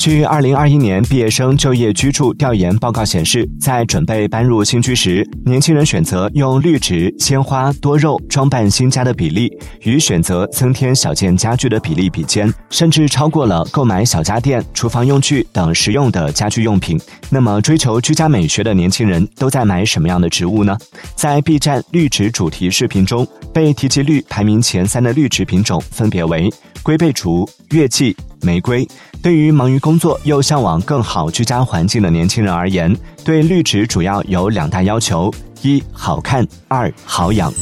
据二零二一年毕业生就业居住调研报告显示，在准备搬入新居时，年轻人选择用绿植、鲜花、多肉装扮新家的比例，与选择增添小件家具的比例比肩，甚至超过了购买小家电、厨房用具等实用的家居用品。那么，追求居家美学的年轻人都在买什么样的植物呢？在 B 站绿植主题视频中，被提及率排名前三的绿植品种分别为龟背竹、月季。玫瑰对于忙于工作又向往更好居家环境的年轻人而言，对绿植主要有两大要求：一好看，二好养。